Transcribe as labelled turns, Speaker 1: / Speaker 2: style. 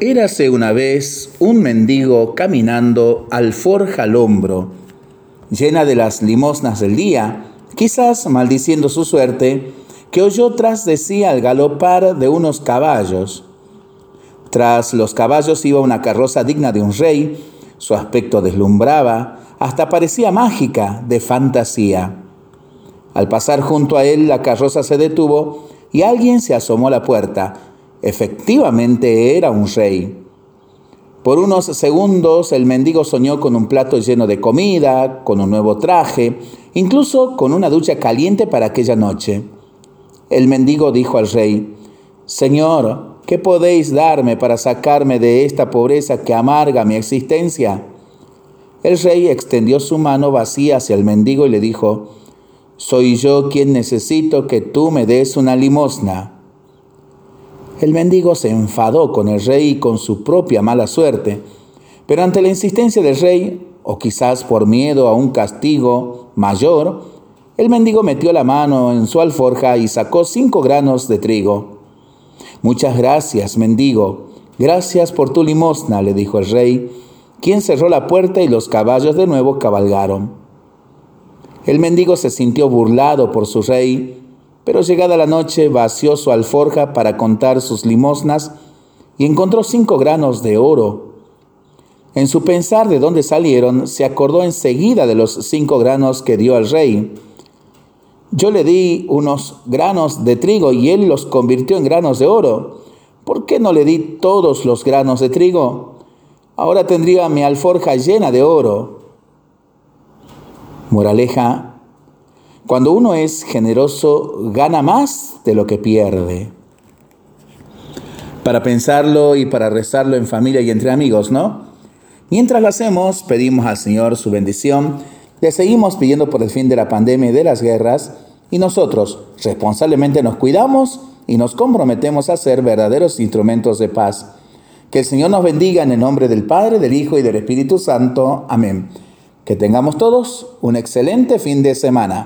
Speaker 1: Érase una vez un mendigo caminando alforja al hombro, llena de las limosnas del día, quizás maldiciendo su suerte, que oyó tras de sí al galopar de unos caballos. Tras los caballos iba una carroza digna de un rey, su aspecto deslumbraba, hasta parecía mágica, de fantasía. Al pasar junto a él, la carroza se detuvo y alguien se asomó a la puerta Efectivamente era un rey. Por unos segundos el mendigo soñó con un plato lleno de comida, con un nuevo traje, incluso con una ducha caliente para aquella noche. El mendigo dijo al rey, Señor, ¿qué podéis darme para sacarme de esta pobreza que amarga mi existencia? El rey extendió su mano vacía hacia el mendigo y le dijo, Soy yo quien necesito que tú me des una limosna. El mendigo se enfadó con el rey y con su propia mala suerte, pero ante la insistencia del rey, o quizás por miedo a un castigo mayor, el mendigo metió la mano en su alforja y sacó cinco granos de trigo. Muchas gracias, mendigo, gracias por tu limosna, le dijo el rey, quien cerró la puerta y los caballos de nuevo cabalgaron. El mendigo se sintió burlado por su rey pero llegada la noche vació su alforja para contar sus limosnas y encontró cinco granos de oro. En su pensar de dónde salieron, se acordó enseguida de los cinco granos que dio al rey. Yo le di unos granos de trigo y él los convirtió en granos de oro. ¿Por qué no le di todos los granos de trigo? Ahora tendría mi alforja llena de oro. Moraleja, cuando uno es generoso, gana más de lo que pierde. Para pensarlo y para rezarlo en familia y entre amigos, ¿no? Mientras lo hacemos, pedimos al Señor su bendición, le seguimos pidiendo por el fin de la pandemia y de las guerras, y nosotros responsablemente nos cuidamos y nos comprometemos a ser verdaderos instrumentos de paz. Que el Señor nos bendiga en el nombre del Padre, del Hijo y del Espíritu Santo. Amén. Que tengamos todos un excelente fin de semana.